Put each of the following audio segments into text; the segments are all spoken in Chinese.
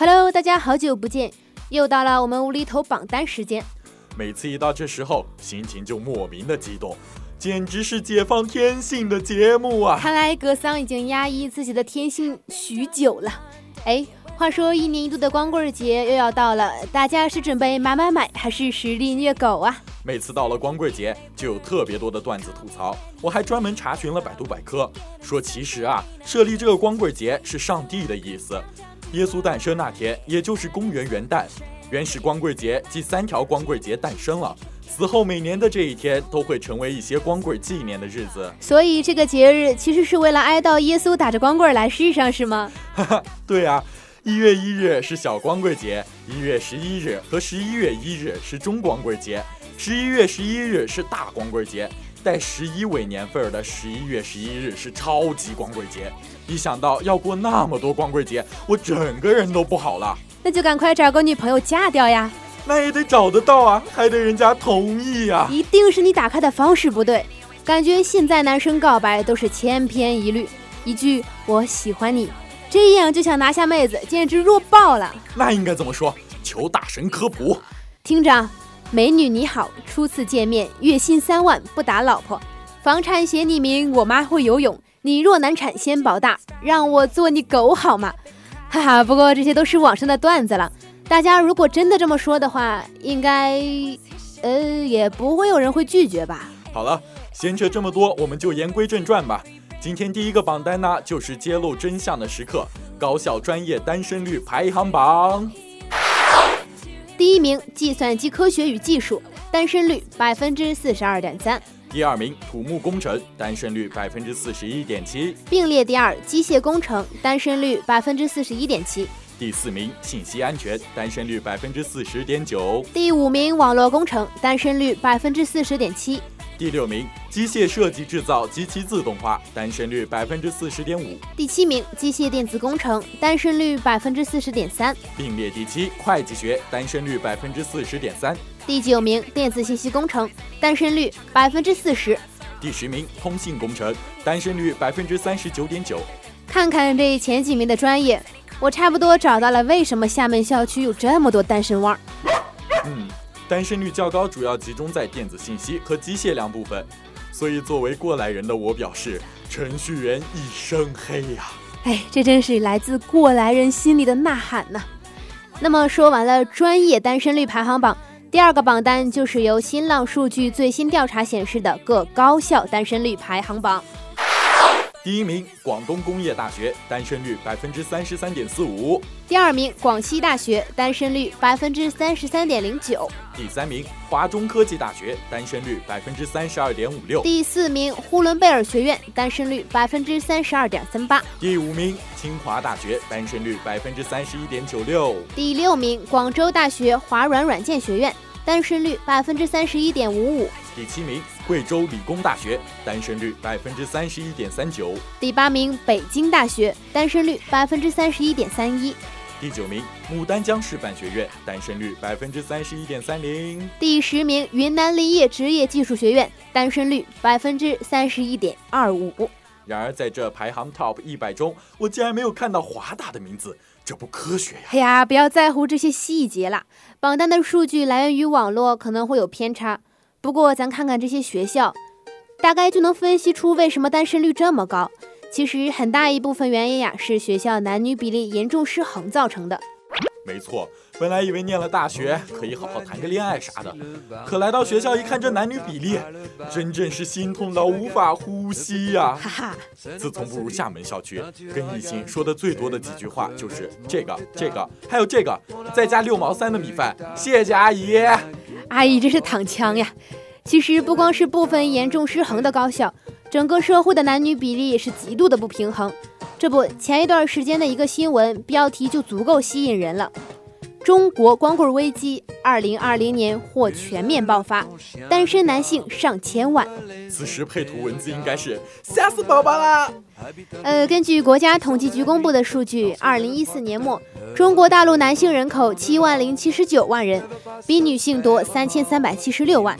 Hello，大家好久不见，又到了我们无厘头榜单时间。每次一到这时候，心情就莫名的激动，简直是解放天性的节目啊！看来格桑已经压抑自己的天性许久了。哎，话说一年一度的光棍节又要到了，大家是准备买买买，还是实力虐狗啊？每次到了光棍节，就有特别多的段子吐槽。我还专门查询了百度百科，说其实啊，设立这个光棍节是上帝的意思，耶稣诞生那天，也就是公元元旦。原始光棍节即三条光棍节诞生了，此后每年的这一天都会成为一些光棍纪念的日子。所以这个节日其实是为了哀悼耶稣打着光棍来世上，是吗？哈哈，对啊，一月一日是小光棍节，一月十一日和十一月一日是中光棍节，十一月十一日是大光棍节，带十一尾年份儿的十一月十一日是超级光棍节。一想到要过那么多光棍节，我整个人都不好了。那就赶快找个女朋友嫁掉呀！那也得找得到啊，还得人家同意呀。一定是你打开的方式不对，感觉现在男生告白都是千篇一律，一句我喜欢你，这样就想拿下妹子，简直弱爆了。那应该怎么说？求大神科普。听着，美女你好，初次见面，月薪三万，不打老婆，房产写你名，我妈会游泳，你若难产先保大，让我做你狗好吗？哈哈，不过这些都是网上的段子了。大家如果真的这么说的话，应该，呃，也不会有人会拒绝吧。好了，闲扯这么多，我们就言归正传吧。今天第一个榜单呢，就是揭露真相的时刻——高校专业单身率排行榜。第一名，计算机科学与技术，单身率百分之四十二点三。第二名，土木工程，单身率百分之四十一点七，并列第二。机械工程，单身率百分之四十一点七。第四名，信息安全，单身率百分之四十点九。第五名，网络工程，单身率百分之四十点七。第六名，机械设计制造及其自动化，单身率百分之四十点五。第七名，机械电子工程，单身率百分之四十点三。并列第七，会计学，单身率百分之四十点三。第九名，电子信息工程，单身率百分之四十。第十名，通信工程，单身率百分之三十九点九。看看这前几名的专业，我差不多找到了为什么厦门校区有这么多单身汪。单身率较高，主要集中在电子信息和机械两部分，所以作为过来人的我表示，程序员一身黑呀！哎，这真是来自过来人心里的呐喊呐。那么说完了专业单身率排行榜，第二个榜单就是由新浪数据最新调查显示的各高校单身率排行榜。第一名，广东工业大学，单身率百分之三十三点四五。第二名，广西大学，单身率百分之三十三点零九。第三名，华中科技大学，单身率百分之三十二点五六。第四名，呼伦贝尔学院，单身率百分之三十二点三八。第五名，清华大学，单身率百分之三十一点九六。第六名，广州大学华软软件学院，单身率百分之三十一点五五。第七名，贵州理工大学，单身率百分之三十一点三九。第八名，北京大学，单身率百分之三十一点三一。第九名，牡丹江师范学院，单身率百分之三十一点三零。第十名，云南林业职业技术学院，单身率百分之三十一点二五。然而，在这排行 TOP 一百中，我竟然没有看到华大的名字，这不科学呀！哎呀，不要在乎这些细节啦，榜单的数据来源于网络，可能会有偏差。不过，咱看看这些学校，大概就能分析出为什么单身率这么高。其实很大一部分原因呀，是学校男女比例严重失衡造成的。没错，本来以为念了大学可以好好谈个恋爱啥的，可来到学校一看这男女比例，真正是心痛到无法呼吸呀！哈哈，自从步入厦门校区，跟异性说的最多的几句话就是这个、这个，还有这个，再加六毛三的米饭，谢谢阿姨。阿姨这是躺枪呀！其实不光是部分严重失衡的高校，整个社会的男女比例也是极度的不平衡。这不，前一段时间的一个新闻标题就足够吸引人了：中国光棍危机，二零二零年或全面爆发，单身男性上千万。此时配图文字应该是吓死宝宝啦！呃，根据国家统计局公布的数据，二零一四年末。中国大陆男性人口七万零七十九万人，比女性多三千三百七十六万。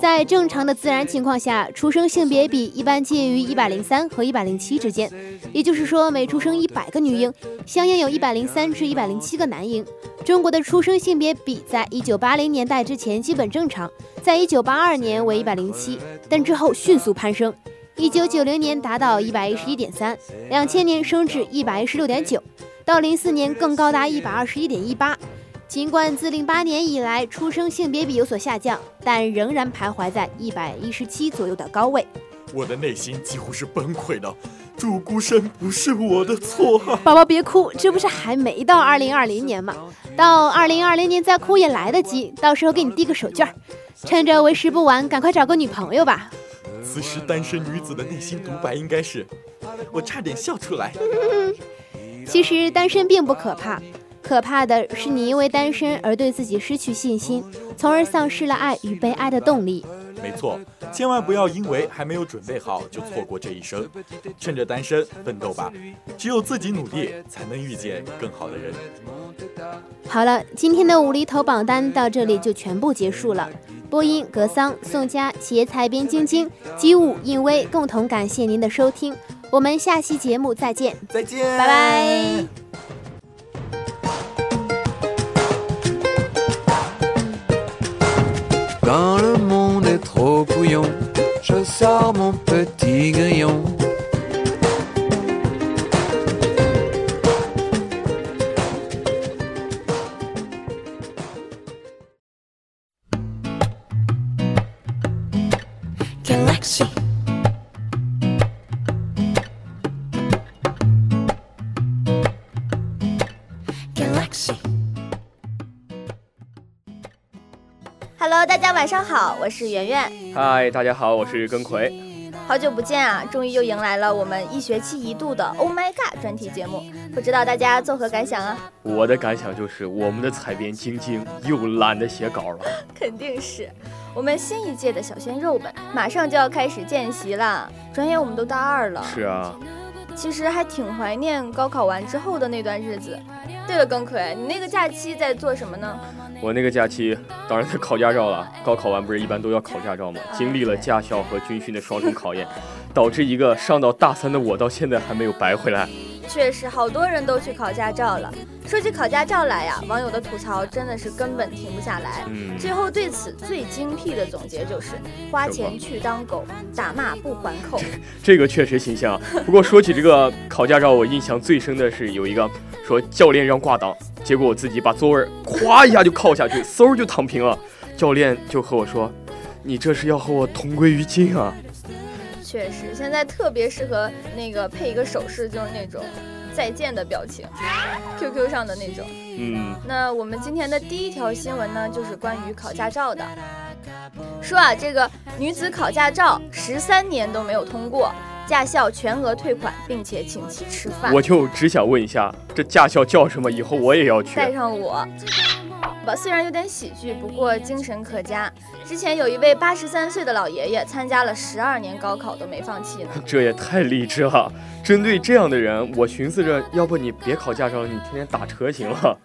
在正常的自然情况下，出生性别比一般介于一百零三和一百零七之间，也就是说，每出生一百个女婴，相应有一百零三至一百零七个男婴。中国的出生性别比在一九八零年代之前基本正常，在一九八二年为一百零七，但之后迅速攀升，一九九零年达到一百一十一点三，两千年升至一百一十六点九，到零四年更高达一百二十一点一八。尽管自零八年以来出生性别比有所下降，但仍然徘徊在一百一十七左右的高位。我的内心几乎是崩溃的，主孤生不是我的错。宝宝别哭，这不是还没到二零二零年吗？到二零二零年再哭也来得及，到时候给你递个手绢，趁着为时不晚，赶快找个女朋友吧。此时单身女子的内心独白应该是：我差点笑出来。其实单身并不可怕。可怕的是，你因为单身而对自己失去信心，从而丧失了爱与被爱的动力。没错，千万不要因为还没有准备好就错过这一生。趁着单身奋斗吧，只有自己努力，才能遇见更好的人。好了，今天的无厘头榜单到这里就全部结束了。播音：格桑、宋佳，企业采编：晶晶、机务：印威，共同感谢您的收听。我们下期节目再见，再见，拜拜。Trop bouillon, je sors mon petit grillon. Hello，大家晚上好，我是圆圆。嗨，大家好，我是根葵。好久不见啊，终于又迎来了我们一学期一度的 Oh My God 专题节目，不知道大家作何感想啊？我的感想就是，我们的采编晶晶又懒得写稿了。肯定是，我们新一届的小鲜肉们马上就要开始见习了，转眼我们都大二了。是啊。其实还挺怀念高考完之后的那段日子。对了，耿奎，你那个假期在做什么呢？我那个假期当然在考驾照了。高考完不是一般都要考驾照吗？经历了驾校和军训的双重考验，导致一个上到大三的我到现在还没有白回来。确实，好多人都去考驾照了。说起考驾照来呀，网友的吐槽真的是根本停不下来。嗯，最后对此最精辟的总结就是：花钱去当狗，打骂不还口。这个确实形象。不过说起这个考驾照，我印象最深的是有一个说教练让挂档，结果我自己把座位咵一下就靠下去，嗖就躺平了。教练就和我说：“你这是要和我同归于尽啊！”确实，现在特别适合那个配一个手势，就是那种再见的表情，QQ 上的那种。嗯，那我们今天的第一条新闻呢，就是关于考驾照的，说啊，这个女子考驾照十三年都没有通过，驾校全额退款，并且请其吃饭。我就只想问一下，这驾校叫什么？以后我也要去。带上我。吧，虽然有点喜剧，不过精神可嘉。之前有一位八十三岁的老爷爷参加了十二年高考都没放弃呢，这也太励志了。针对这样的人，我寻思着，要不你别考驾照了，你天天打车行了。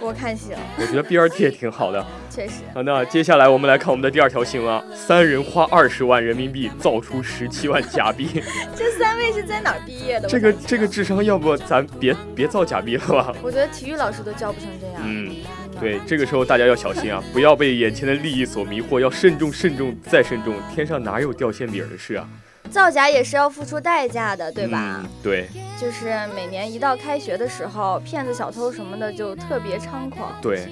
我看行。我觉得 BRT 也挺好的。确实。好，那接下来我们来看我们的第二条新闻：三人花二十万人民币造出十七万假币。这三位是在哪儿毕业的？这个这个智商，要不咱别别造假币了吧？我觉得体育老师都教不成这样。嗯。对，这个时候大家要小心啊，不要被眼前的利益所迷惑，要慎重、慎重再慎重。天上哪有掉馅饼的事啊？造假也是要付出代价的，对吧？对，就是每年一到开学的时候，骗子、小偷什么的就特别猖狂。对。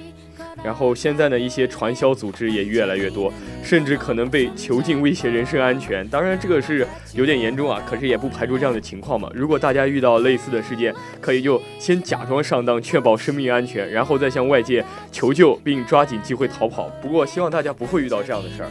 然后现在呢，一些传销组织也越来越多，甚至可能被囚禁威胁人身安全。当然，这个是有点严重啊，可是也不排除这样的情况嘛。如果大家遇到类似的事件，可以就先假装上当，确保生命安全，然后再向外界求救，并抓紧机会逃跑。不过，希望大家不会遇到这样的事儿。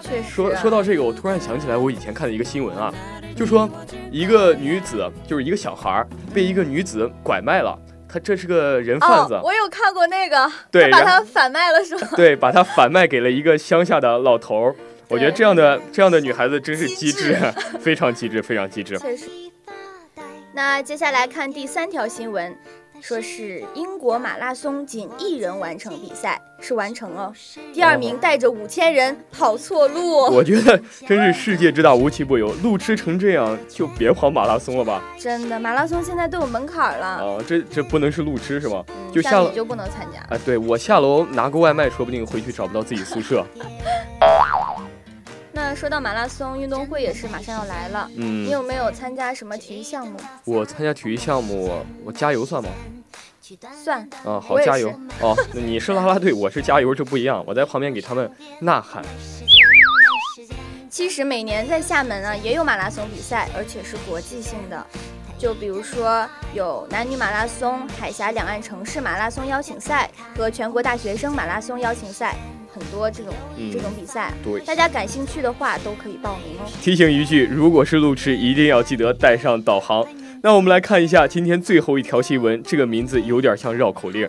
确实。说说到这个，我突然想起来我以前看的一个新闻啊，就说一个女子，就是一个小孩儿被一个女子拐卖了。他这是个人贩子，我有看过那个，对，把他反卖了是吗？对，把他反卖给了一个乡下的老头儿。我觉得这样的这样的女孩子真是机智，非常机智，非常机智。那接下来看第三条新闻，说是英国马拉松仅一人完成比赛，是完成哦。第二名带着五千人跑错路。我觉得真是世界之大无奇不有，路痴成这样就别跑马拉松了吧？真的，马拉松现在都有门槛了。啊，这这不能是路痴是吗？嗯就下了像你就不能参加。啊，对我下楼拿个外卖，说不定回去找不到自己宿舍。那说到马拉松运动会也是马上要来了，你嗯，有没有参加什么体育项目？我参加体育项目，我加油算吗？算，啊，好加油哦！那你是啦啦队，我是加油，就不一样。我在旁边给他们呐喊。其实每年在厦门啊也有马拉松比赛，而且是国际性的。就比如说有男女马拉松、海峡两岸城市马拉松邀请赛和全国大学生马拉松邀请赛，很多这种、嗯这种比赛。对，大家感兴趣的话都可以报名哦。提醒一句，如果是路痴，一定要记得带上导航。那我们来看一下今天最后一条新闻，这个名字有点像绕口令。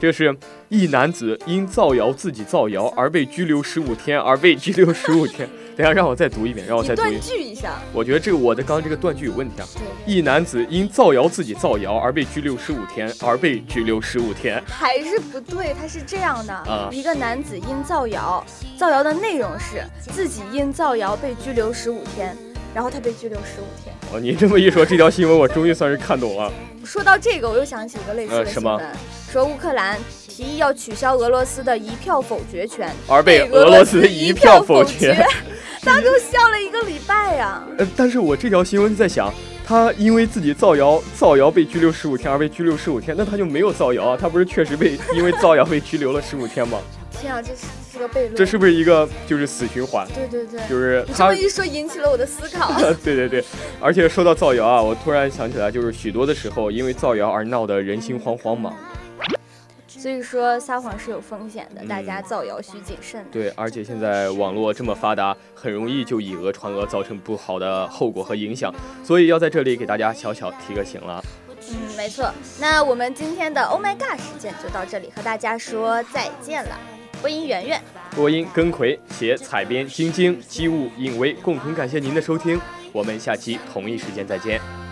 这是一男子因造谣自己造谣而被拘留十五天，而被拘留十五天。等一下，让我再读一遍，让我再断再读一遍。句一下，我觉得这个我的刚刚这个断句有问题啊。对，一男子因造谣自己造谣而被拘留十五天，而被拘留十五天。还是不对，他是这样的：啊一个男子因造谣，造谣的内容是自己因造谣被拘留十五天，然后他被拘留十五天。哦，你这么一说，这条新闻我终于算是看懂了。说到这个，我又想起一个类似呃什么？的新闻，说乌克兰提议要取消俄罗斯的一票否决权，而被俄俄罗斯斯一票票否决。决。大家都笑了一个礼拜呀、呃，但是我这条新闻在想，他因为自己造谣，造谣被拘留十五天而被拘留十五天，那他就没有造谣啊，他不是确实被因为造谣被拘留了十五天吗？天啊，这是是个悖论。这是不是一个就是死循环？对对对，就是他你这么，一说，引起了我的思考。对对对，而且说到造谣啊，我突然想起来，就是许多的时候因为造谣而闹得人心惶惶嘛。所以说撒谎是有风险的，嗯大家造谣需谨慎。对，而且现在网络这么发达，很容易就以讹传讹，造成不好的后果和影响，所以要在这里给大家小小提个醒了。嗯，没错。那我们今天的 Oh My God 事件就到这里，和大家说再见了。播音圆圆，播音根葵，写采编晶晶，机务尹威，共同感谢您的收听，我们下期同一时间再见。